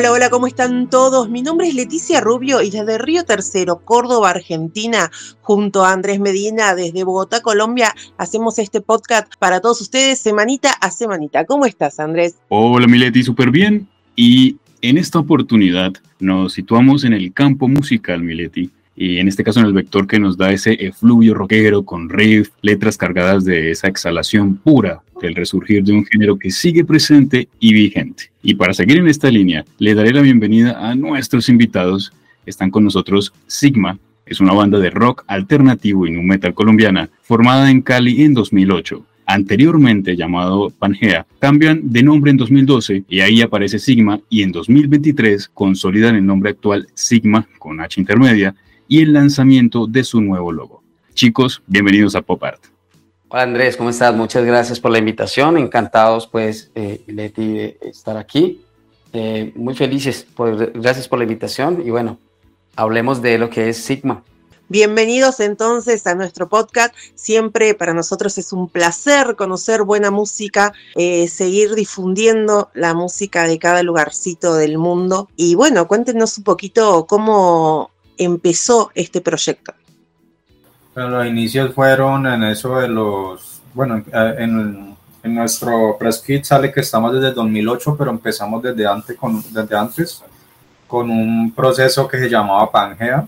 Hola, hola, ¿cómo están todos? Mi nombre es Leticia Rubio y desde Río Tercero, Córdoba, Argentina, junto a Andrés Medina desde Bogotá, Colombia, hacemos este podcast para todos ustedes semanita a semanita. ¿Cómo estás, Andrés? Hola, mi Leti, súper bien. Y en esta oportunidad nos situamos en el campo musical, Mileti, y en este caso en el vector que nos da ese efluvio rockero con riff, letras cargadas de esa exhalación pura del resurgir de un género que sigue presente y vigente. Y para seguir en esta línea, le daré la bienvenida a nuestros invitados. Están con nosotros Sigma, es una banda de rock alternativo y nu metal colombiana formada en Cali en 2008. Anteriormente llamado Pangea, cambian de nombre en 2012 y ahí aparece Sigma y en 2023 consolidan el nombre actual Sigma con H intermedia y el lanzamiento de su nuevo logo. Chicos, bienvenidos a Pop Art. Hola Andrés, ¿cómo estás? Muchas gracias por la invitación. Encantados, pues, eh, Leti, de estar aquí. Eh, muy felices. Por, gracias por la invitación. Y bueno, hablemos de lo que es Sigma. Bienvenidos entonces a nuestro podcast. Siempre para nosotros es un placer conocer buena música, eh, seguir difundiendo la música de cada lugarcito del mundo. Y bueno, cuéntenos un poquito cómo empezó este proyecto los inicios fueron en eso de los, bueno, en, en nuestro press kit sale que estamos desde 2008, pero empezamos desde antes con, desde antes con un proceso que se llamaba Pangea.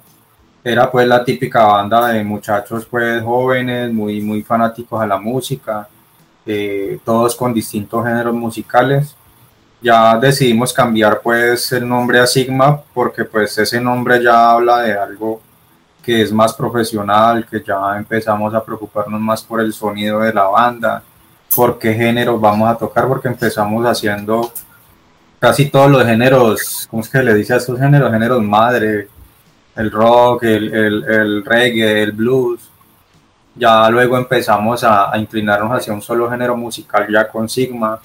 Era pues la típica banda de muchachos pues jóvenes, muy, muy fanáticos a la música, eh, todos con distintos géneros musicales. Ya decidimos cambiar pues el nombre a Sigma porque pues ese nombre ya habla de algo que es más profesional, que ya empezamos a preocuparnos más por el sonido de la banda, por qué géneros vamos a tocar, porque empezamos haciendo casi todos los géneros, ¿cómo es que le dice a estos géneros? Géneros madre, el rock, el, reggae, el blues. Ya luego empezamos a, inclinarnos hacia un solo género musical ya con Sigma.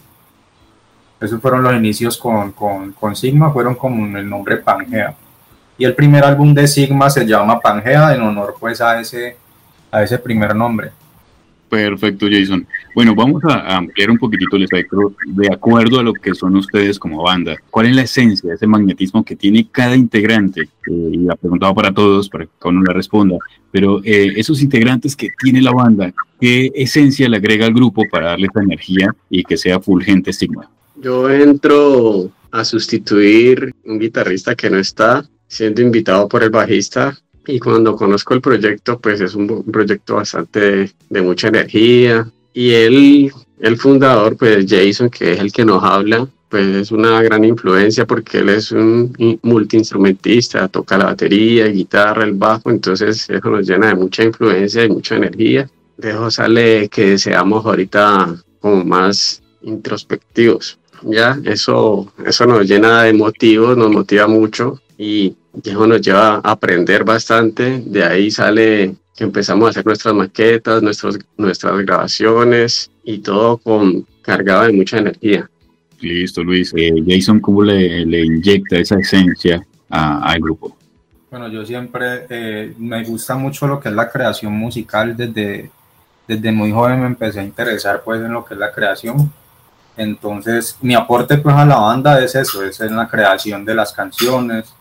Esos fueron los inicios con, con, con Sigma, fueron como el nombre Pangea y el primer álbum de Sigma se llama Pangea en honor pues a ese, a ese primer nombre. Perfecto, Jason. Bueno, vamos a ampliar un poquitito el espectro de acuerdo a lo que son ustedes como banda. ¿Cuál es la esencia, de ese magnetismo que tiene cada integrante? Eh, y la preguntaba para todos, para que cada uno la responda. Pero eh, esos integrantes que tiene la banda, ¿qué esencia le agrega al grupo para darle esa energía y que sea fulgente Sigma? Yo entro a sustituir un guitarrista que no está siendo invitado por el bajista y cuando conozco el proyecto, pues es un, proyecto bastante de, mucha energía y él, el fundador, pues Jason, que es el que nos habla, pues es una gran influencia porque él es un multiinstrumentista, toca la batería, guitarra, el bajo, entonces eso nos llena de mucha influencia y mucha energía. De sale que seamos ahorita como más introspectivos. Ya, eso, eso nos llena de motivos, nos motiva mucho y eso nos lleva a aprender bastante. De ahí sale que empezamos a hacer nuestras maquetas, nuestros, nuestras grabaciones y todo con cargado de mucha energía. Listo, Luis. Eh, Jason, ¿cómo le, le, inyecta esa esencia al grupo? Bueno, yo siempre eh, me gusta mucho lo que es la creación musical. Desde, desde muy joven me empecé a interesar pues en lo que es la creación. Entonces, mi aporte pues a la banda es eso, es en la creación de las canciones,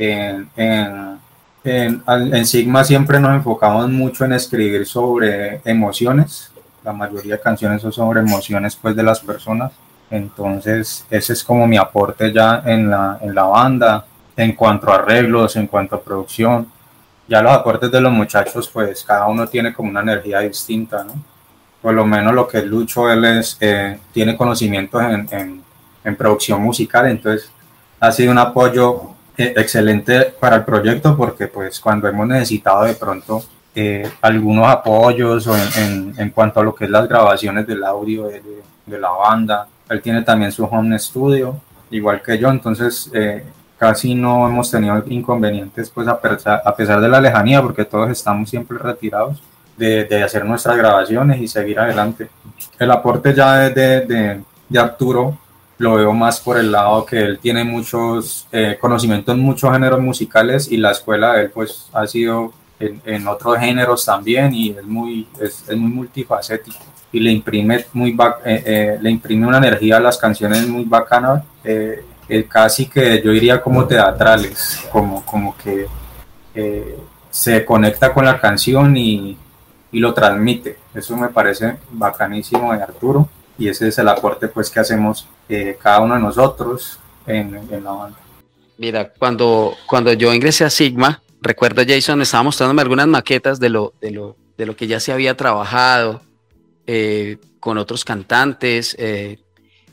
en, en, Sigma siempre nos enfocamos mucho en escribir sobre emociones. La mayoría de canciones son sobre emociones pues, de las personas. Entonces, ese es como mi aporte ya en la, en la banda, en cuanto a arreglos, en cuanto a producción. Ya los aportes de los muchachos, pues cada uno tiene como una energía distinta, ¿no? Por lo menos lo que es Lucho, él es, eh, tiene conocimientos en, en, en producción musical, entonces ha sido un apoyo excelente para el proyecto porque pues cuando hemos necesitado de pronto eh, algunos apoyos o en, en, cuanto a lo que es las grabaciones del audio de, de, la banda, él tiene también su home studio, igual que yo, entonces eh, casi no hemos tenido inconvenientes, pues a pesar, a pesar de la lejanía, porque todos estamos siempre retirados, de, de, hacer nuestras grabaciones y seguir adelante. El aporte ya de, de, de Arturo lo veo más por el lado que él tiene muchos eh, conocimientos en muchos géneros musicales y la escuela de él pues ha sido en, en otros géneros también y es muy, es, es muy multifacético y le imprime, muy eh, eh, le imprime una energía a las canciones muy bacana, eh, casi que yo diría como teatrales, como, como que se conecta con la canción y, y lo transmite. Eso me parece bacanísimo de Arturo y ese es el aporte pues que hacemos eh, cada uno de nosotros en, en, la banda. Mira, cuando, cuando yo ingresé a Sigma, recuerdo Jason, estaba mostrándome algunas maquetas de lo, de lo, de lo que ya se había trabajado eh, con otros cantantes. Eh,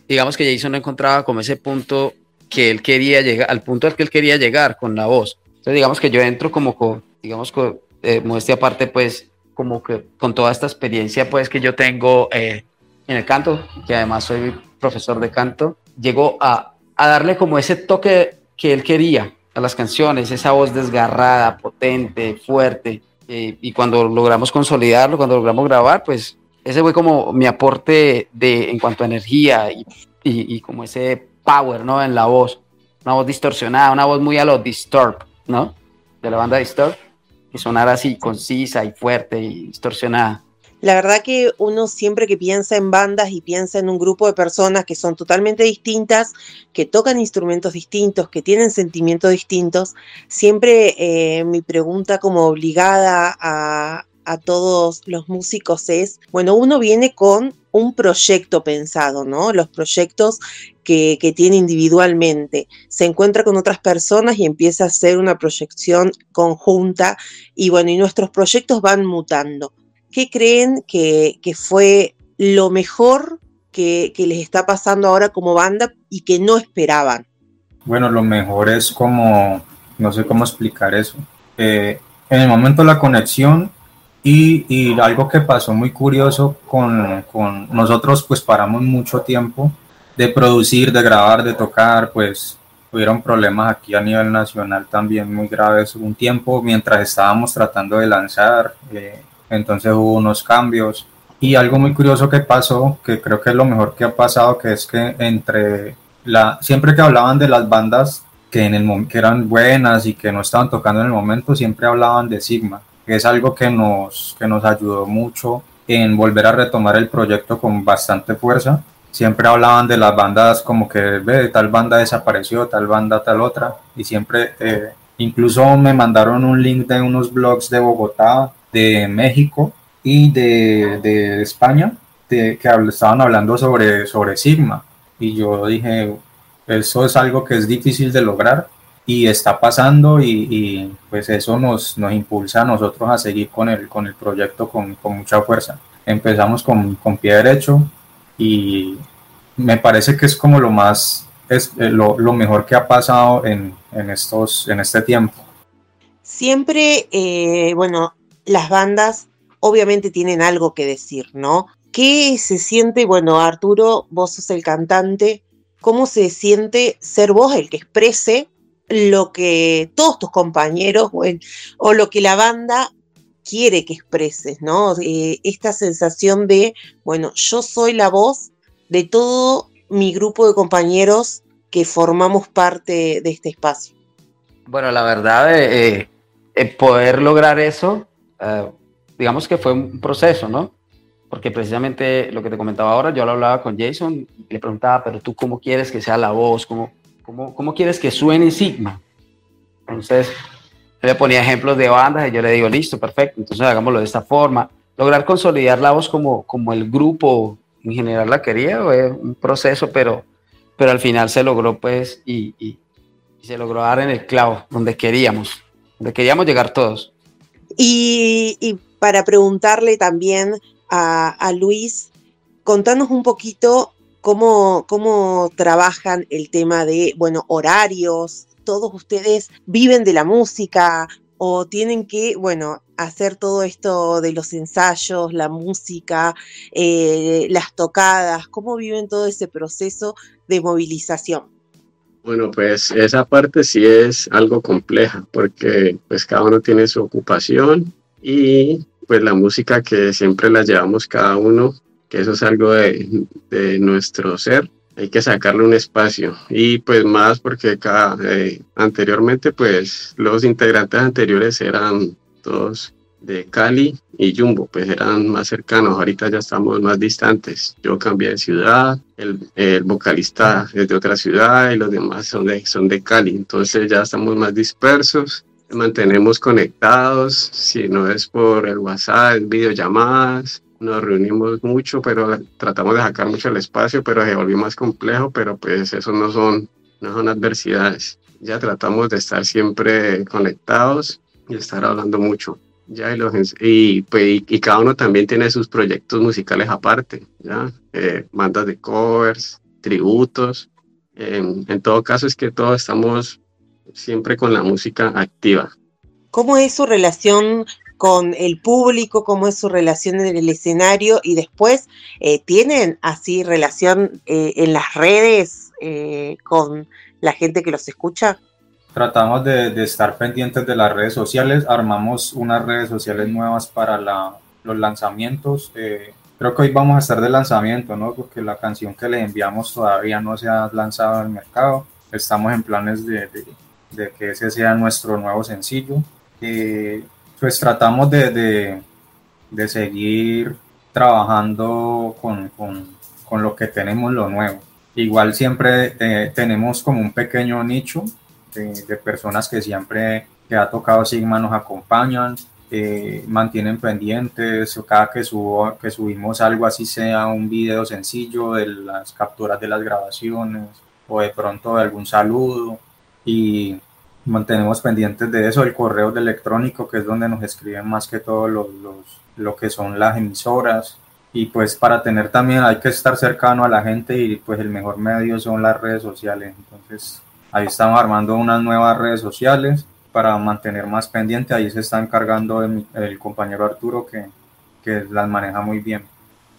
digamos que Jason no encontraba como ese punto que él quería llegar, al punto al que él quería llegar con la voz. Entonces digamos que yo entro como con, digamos, con eh, modestia aparte, pues como que con toda esta experiencia pues que yo tengo eh, en el canto, que además soy profesor de canto, llegó a, a darle como ese toque que él quería a las canciones, esa voz desgarrada, potente, fuerte. Eh, y cuando logramos consolidarlo, cuando logramos grabar, pues ese fue como mi aporte de, en cuanto a energía y, y, y, como ese power, ¿no? En la voz. Una voz distorsionada, una voz muy a lo Disturb, ¿no? De la banda Disturb. Que sonara así, concisa y fuerte y distorsionada. La verdad que uno siempre que piensa en bandas y piensa en un grupo de personas que son totalmente distintas, que tocan instrumentos distintos, que tienen sentimientos distintos, siempre eh, mi pregunta como obligada a, todos los músicos es, bueno, uno viene con un proyecto pensado, ¿no? Los proyectos que, que, tiene individualmente. Se encuentra con otras personas y empieza a hacer una proyección conjunta y bueno, y nuestros proyectos van mutando. ¿Qué creen que, que fue lo mejor que, que, les está pasando ahora como banda y que no esperaban? Bueno, lo mejor es como, no sé cómo explicar eso. Eh, en el momento la conexión y, y, algo que pasó muy curioso con, con nosotros, pues paramos mucho tiempo de producir, de grabar, de tocar, pues hubieron problemas aquí a nivel nacional también muy graves un tiempo mientras estábamos tratando de lanzar. Eh, entonces hubo unos cambios. Y algo muy curioso que pasó, que creo que es lo mejor que ha pasado, que es que entre la, siempre que hablaban de las bandas que, en el, que eran buenas y que no estaban tocando en el momento, siempre hablaban de Sigma, que es algo que nos, que nos ayudó mucho en volver a retomar el proyecto con bastante fuerza. Siempre hablaban de las bandas como que ve, tal banda desapareció, tal banda, tal otra, y siempre, eh, incluso me mandaron un link de unos blogs de Bogotá de México y de, de España que estaban hablando sobre, sobre Sigma. Y yo dije, eso es algo que es difícil de lograr y está pasando y, y pues eso nos, nos, impulsa a nosotros a seguir con el, con el proyecto con, con mucha fuerza. Empezamos con, con, pie derecho y me parece que es como lo más, es eh, lo, lo mejor que ha pasado en, en, estos, en este tiempo. Siempre, eh, bueno, las bandas obviamente tienen algo que decir, ¿no? ¿Qué se siente? Bueno, Arturo, vos sos el cantante, ¿cómo se siente ser vos el que exprese lo que todos tus compañeros o lo que la banda quiere que expreses, ¿no? Eh, esta sensación de, bueno, yo soy la voz de todo mi grupo de compañeros que formamos parte de este espacio. Bueno, la verdad, eh, eh, poder lograr eso uh, digamos que fue un proceso, ¿no? Porque precisamente lo que te comentaba ahora, yo lo hablaba con Jason y le preguntaba, pero tú cómo quieres que sea la voz, cómo, cómo, cómo quieres que suene Sigma. Entonces, le ponía ejemplos de bandas y yo le digo, listo, perfecto, entonces hagámoslo de esta forma. Lograr consolidar la voz como, como el grupo en general la quería, fue un proceso, pero, pero al final se logró, pues, y, y se logró dar en el clavo, donde queríamos, donde queríamos llegar todos. Y, para preguntarle también a, a, Luis, contanos un poquito cómo, cómo trabajan el tema de, bueno, horarios, todos ustedes viven de la música o tienen que, bueno, hacer todo esto de los ensayos, la música, eh, las tocadas, cómo viven todo ese proceso de movilización. Bueno, pues esa parte sí es algo compleja porque pues cada uno tiene su ocupación y pues la música que siempre la llevamos cada uno, que eso es algo de, de nuestro ser, hay que sacarle un espacio. Y pues más porque cada, eh, anteriormente pues los integrantes anteriores eran todos de Cali y Jumbo, pues eran más cercanos, ahorita ya estamos más distantes. Yo cambié de ciudad, el, el, vocalista es de otra ciudad y los demás son de, son de Cali, entonces ya estamos más dispersos, mantenemos conectados, si no es por el WhatsApp, videollamadas, nos reunimos mucho, pero tratamos de sacar mucho el espacio, pero se volvió más complejo, pero pues eso no son, no son adversidades. Ya tratamos de estar siempre conectados y estar hablando mucho. Ya, y, los, y, pues, y, cada uno también tiene sus proyectos musicales aparte, ¿ya? Eh, bandas de covers, tributos. En, en todo caso es que todos estamos siempre con la música activa. ¿Cómo es su relación con el público, cómo es su relación en el escenario y después eh, tienen así relación eh, en las redes eh, con la gente que los escucha? Tratamos de, de, estar pendientes de las redes sociales, armamos unas redes sociales nuevas para la, los lanzamientos. creo que hoy vamos a estar de lanzamiento, ¿no? Porque la canción que le enviamos todavía no se ha lanzado al mercado. Estamos en planes de, de, de que ese sea nuestro nuevo sencillo. Eh, pues tratamos de, de seguir trabajando con, con, con, lo que tenemos, lo nuevo. Igual siempre eh, tenemos como un pequeño nicho de, de, personas que siempre que ha tocado Sigma nos acompañan, eh, mantienen pendientes, cada que, subo, que subimos algo así sea un video sencillo de las capturas de las grabaciones o de pronto de algún saludo y mantenemos pendientes de eso, el correo de electrónico, que es donde nos escriben más que todo los, los, lo que son las emisoras. Y pues para tener también hay que estar cercano a la gente y pues el mejor medio son las redes sociales. Entonces ahí estamos armando unas nuevas redes sociales para mantener más pendiente. Ahí se está encargando el, el compañero Arturo que, que las maneja muy bien.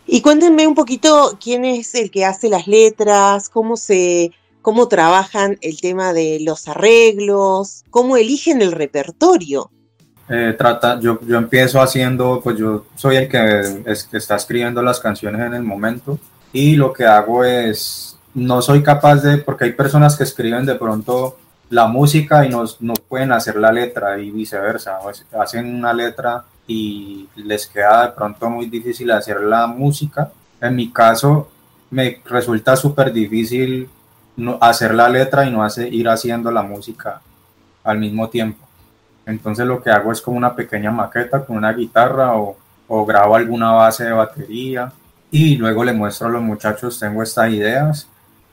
Y cuéntenme un poquito quién es el que hace las letras, cómo se cómo trabajan el tema de los arreglos, cómo eligen el repertorio. Eh, trata, yo, yo empiezo haciendo, pues yo soy el que, es, que está escribiendo las canciones en el momento y lo que hago es, no soy capaz de, porque hay personas que escriben de pronto la música y no, no pueden hacer la letra y viceversa, hacen una letra y les queda de pronto muy difícil hacer la música. En mi caso, me resulta súper difícil hacer la letra y no hace, ir haciendo la música al mismo tiempo. Entonces lo que hago es como una pequeña maqueta con una guitarra o, o grabo alguna base de batería y luego le muestro a los muchachos, tengo estas ideas,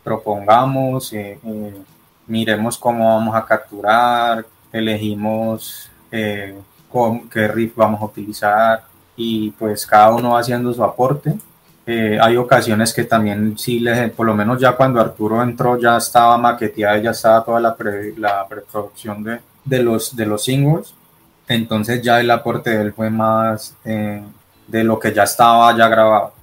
propongamos, eh, eh, miremos cómo vamos a capturar, elegimos eh, qué riff vamos a utilizar y pues cada uno va haciendo su aporte hay ocasiones que también sí, le, por lo menos ya cuando Arturo entró ya estaba maqueteada, ya estaba toda la, la preproducción de, de, los, de los singles, entonces ya el aporte de él fue más de lo que ya estaba ya grabado.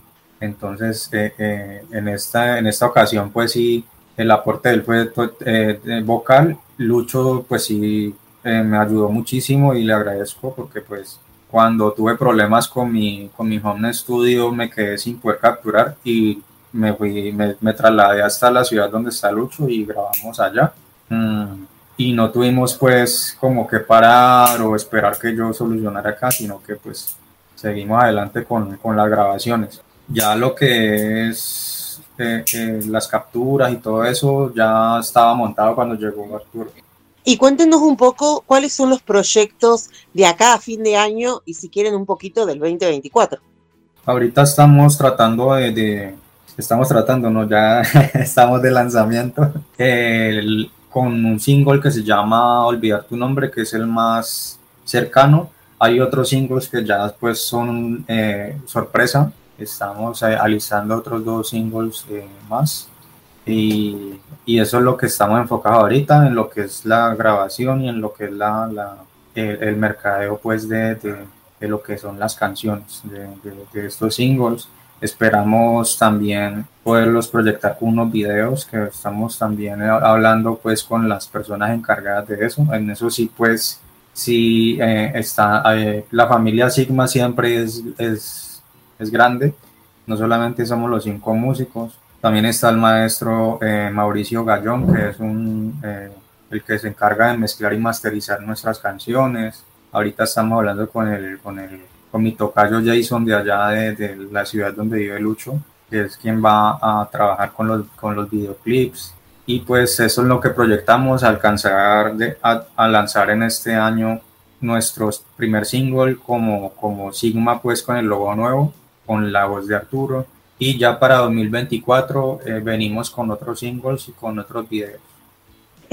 Entonces eh, eh en, esta, en esta ocasión pues sí, el aporte de él fue eh, vocal, Lucho pues sí me ayudó muchísimo y le agradezco porque pues cuando tuve problemas con mi, con mi home studio me quedé sin poder capturar y me, fui, me, me trasladé hasta la ciudad donde está Lucho y grabamos allá. Mm, y no tuvimos pues como que parar o esperar que yo solucionara acá, sino que pues seguimos adelante con, con las grabaciones. Ya lo que es eh, eh, las capturas y todo eso ya estaba montado cuando llegó Arturo. Y cuéntenos un poco cuáles son los proyectos de acá a fin de año y si quieren un poquito del 2024. Ahorita estamos tratando de, de estamos tratando, no, ya estamos de lanzamiento el, con un single que se llama Olvidar tu nombre, que es el más cercano. Hay otros singles que ya después son eh, sorpresa. Estamos eh, alistando otros dos singles eh, más y, y, eso es lo que estamos enfocados ahorita, en lo que es la grabación y en lo que es la, la el, el, mercadeo pues de, de, de, lo que son las canciones de, de, estos singles. Esperamos también poderlos proyectar unos videos que estamos también hablando pues con las personas encargadas de eso. En eso sí pues sí eh, está eh, la familia Sigma siempre es, es, es, grande. No solamente somos los cinco músicos, también está el maestro eh, Mauricio Gallón que es un el que se encarga de mezclar y masterizar nuestras canciones. Ahorita estamos hablando con el con el con mi tocayo Jason de allá de, la ciudad donde vive Lucho, que es quien va a trabajar con los, con los videoclips. Y pues eso es lo que proyectamos, alcanzar de, a, lanzar en este año nuestro primer single como, como Sigma, pues con el logo nuevo, con la voz de Arturo. Y ya para 2024 eh, venimos con otros singles y con otros videos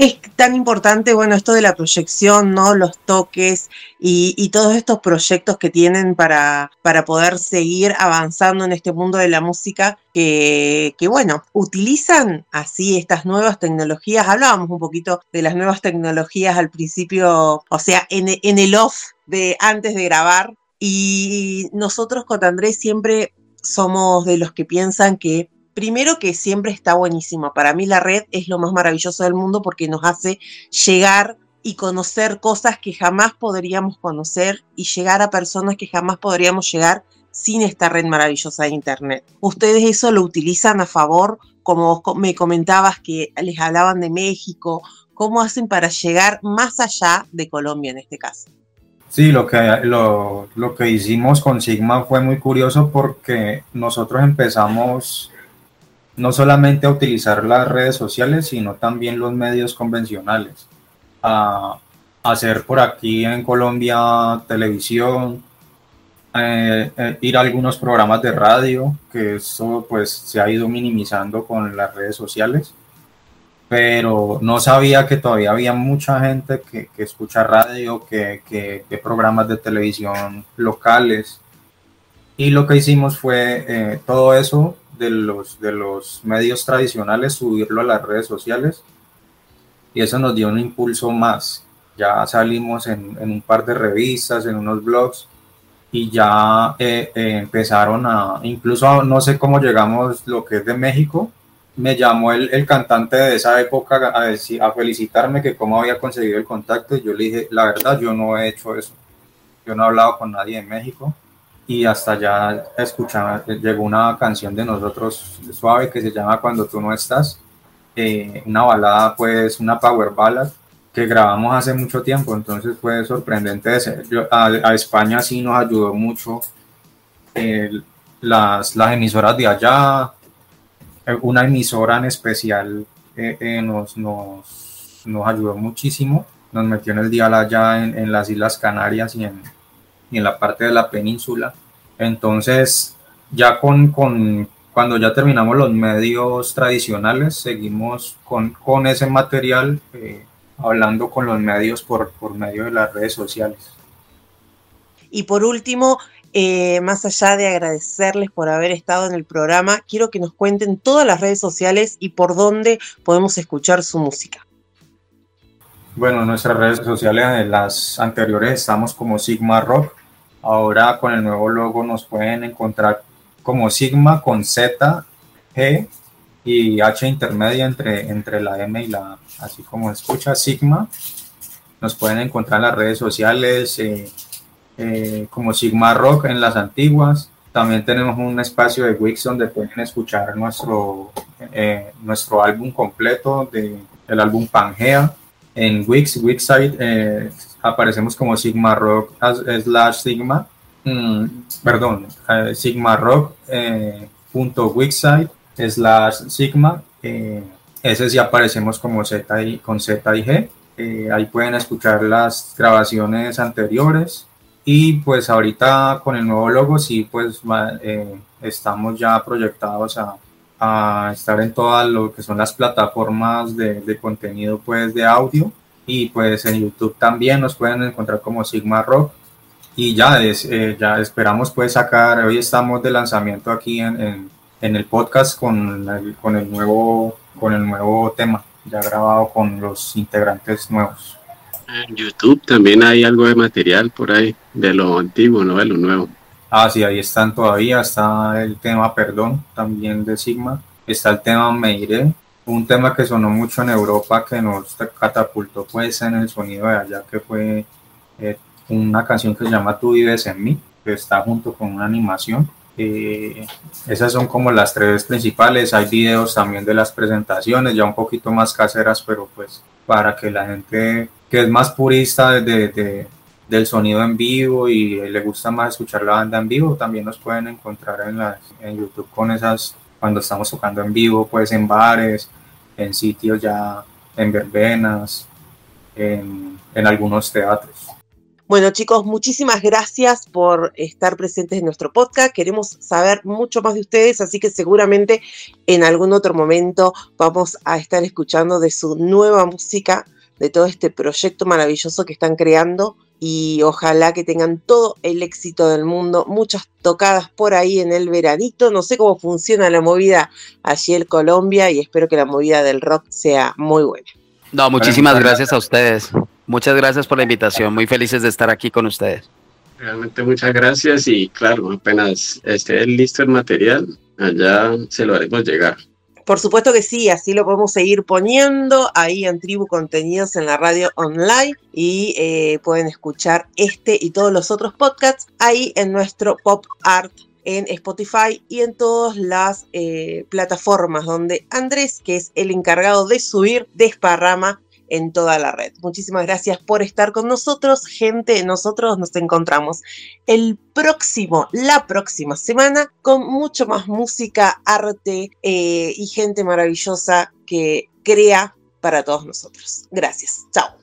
es tan importante, bueno, esto de la proyección, ¿no? Los toques y, todos estos proyectos que tienen para, para, poder seguir avanzando en este mundo de la música, que, bueno, utilizan así estas nuevas tecnologías. Hablábamos un poquito de las nuevas tecnologías al principio, o sea, en, en el off de antes de grabar. Y nosotros con Andrés siempre somos de los que piensan que primero que siempre está buenísimo. Para mí la red es lo más maravilloso del mundo porque nos hace llegar y conocer cosas que jamás podríamos conocer y llegar a personas que jamás podríamos llegar sin esta red maravillosa de Internet. ¿Ustedes eso lo utilizan a favor? Como me comentabas que les hablaban de México, ¿cómo hacen para llegar más allá de Colombia en este caso? Sí, lo que, lo, lo que hicimos con Sigma fue muy curioso porque nosotros empezamos no solamente a utilizar las redes sociales, sino también los medios convencionales. A, hacer por aquí en Colombia televisión, eh, eh, ir a algunos programas de radio, que eso pues se ha ido minimizando con las redes sociales, pero no sabía que todavía había mucha gente que, escucha radio, que, que, que, programas de televisión locales. Y lo que hicimos fue eh, todo eso de los, de los medios tradicionales, subirlo a las redes sociales. Y eso nos dio un impulso más. Ya salimos en, un par de revistas, en unos blogs, y ya eh, eh, empezaron a, incluso no sé cómo llegamos lo que es de México, me llamó el, el, cantante de esa época a, decir, a felicitarme que cómo había conseguido el contacto y yo le dije, la verdad, yo no he hecho eso. Yo no he hablado con nadie en México y hasta ya escuchaba, llegó una canción de nosotros suave que se llama Cuando tú no estás, eh, una balada, pues una power ballad que grabamos hace mucho tiempo, entonces fue sorprendente. a, España sí nos ayudó mucho las, las emisoras de allá, eh, una emisora en especial eh, nos, nos, nos, ayudó muchísimo, nos metió en el dial allá en, en las Islas Canarias y en, y en la parte de la península. Entonces, ya con, con cuando ya terminamos los medios tradicionales, seguimos con, con ese material eh, hablando con los medios por, por medio de las redes sociales. Y por último, eh, más allá de agradecerles por haber estado en el programa, quiero que nos cuenten todas las redes sociales y por dónde podemos escuchar su música. Bueno, nuestras redes sociales, las anteriores estamos como Sigma Rock, Ahora con el nuevo logo nos pueden encontrar como Sigma con Z, G y H intermedia entre, entre la M y la así como escucha Sigma. Nos pueden encontrar en las redes sociales eh, eh, como Sigma Rock en las antiguas. También tenemos un espacio de Wix donde pueden escuchar nuestro, eh, nuestro álbum completo de, el álbum Pangea. En Wix, Wixsite eh, aparecemos como Sigma Rock slash Sigma, mm, perdón, Sigma Rock punto Wixsite slash Sigma, ese sí aparecemos como Z y, con Z y G, ahí pueden escuchar las grabaciones anteriores y pues ahorita con el nuevo logo sí pues estamos ya proyectados a estar en todas lo que son las plataformas de, contenido pues de audio. Y pues en YouTube también nos pueden encontrar como Sigma Rock. Y ya, es, eh, ya esperamos pues sacar, hoy estamos de lanzamiento aquí en, en, el podcast con con, el nuevo, con el nuevo tema, ya grabado con los integrantes nuevos. En YouTube también hay algo de material por ahí, de lo antiguo, no de lo nuevo. Ah, sí, ahí están todavía. Está el tema Perdón, también de Sigma. Está el tema Me un tema que sonó mucho en Europa, que nos catapultó pues en el sonido de allá, que fue eh, una canción que se llama Tú vives en mí, que está junto con una animación. Eh, esas son como las tres principales. Hay videos también de las presentaciones, ya un poquito más caseras, pero pues para que la gente que es más purista de, del sonido en vivo y le gusta más escuchar la banda en vivo, también nos pueden encontrar en, las, en YouTube con esas, cuando estamos tocando en vivo, pues en bares, en sitios ya, en verbenas, en, en algunos teatros. Bueno chicos, muchísimas gracias por estar presentes en nuestro podcast. Queremos saber mucho más de ustedes, así que seguramente en algún otro momento vamos a estar escuchando de su nueva música, de todo este proyecto maravilloso que están creando y ojalá que tengan todo el éxito del mundo, muchas tocadas por ahí en el veranito. No sé cómo funciona la movida allí en Colombia y espero que la movida del rock sea muy buena. No, muchísimas gracias a ustedes. Muchas gracias por la invitación. Muy felices de estar aquí con ustedes. Realmente muchas gracias y claro, apenas esté listo el material, allá se lo haremos llegar. Por supuesto que sí, así lo podemos seguir poniendo ahí en Tribu Contenidos en la radio online y eh, pueden escuchar este y todos los otros podcasts ahí en nuestro Pop Art en Spotify y en todas las eh, plataformas donde Andrés, que es el encargado de subir, desparrama en toda la red. Muchísimas gracias por estar con nosotros, gente. Nosotros nos encontramos el próximo, la próxima semana con mucho más música, arte eh, y gente maravillosa que crea para todos nosotros. Gracias. Chao.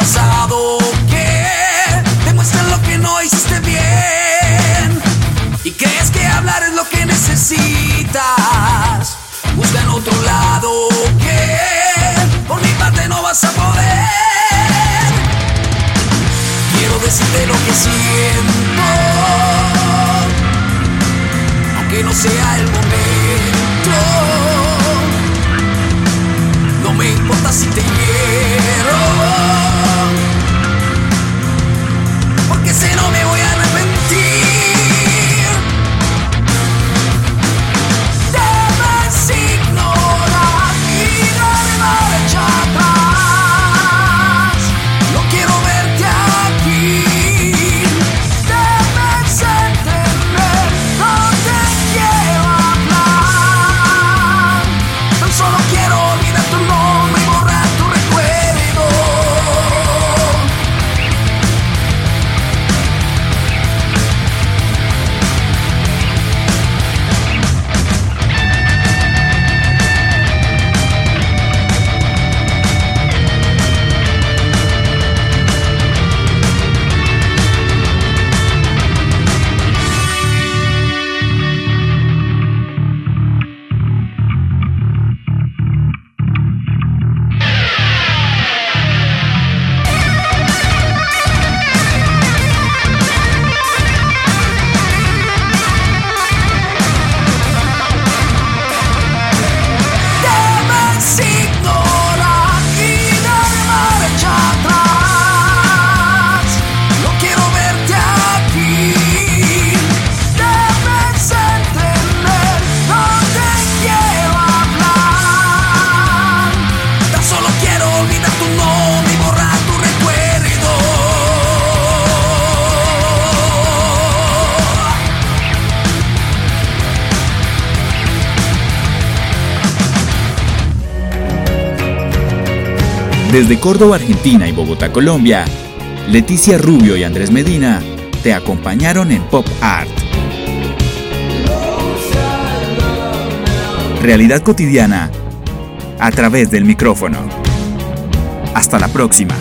Pasado que demuestran lo que no hiciste bien y crees que hablar es lo que necesitas. Busca en otro lado que por mi parte no vas a poder. Quiero decirte lo que siento, aunque no sea el momento. No me importa si te quiero. No me voy a Desde Córdoba, Argentina y Bogotá, Colombia, Leticia Rubio y Andrés Medina te acompañaron en Pop Art. Realidad cotidiana a través del micrófono. Hasta la próxima.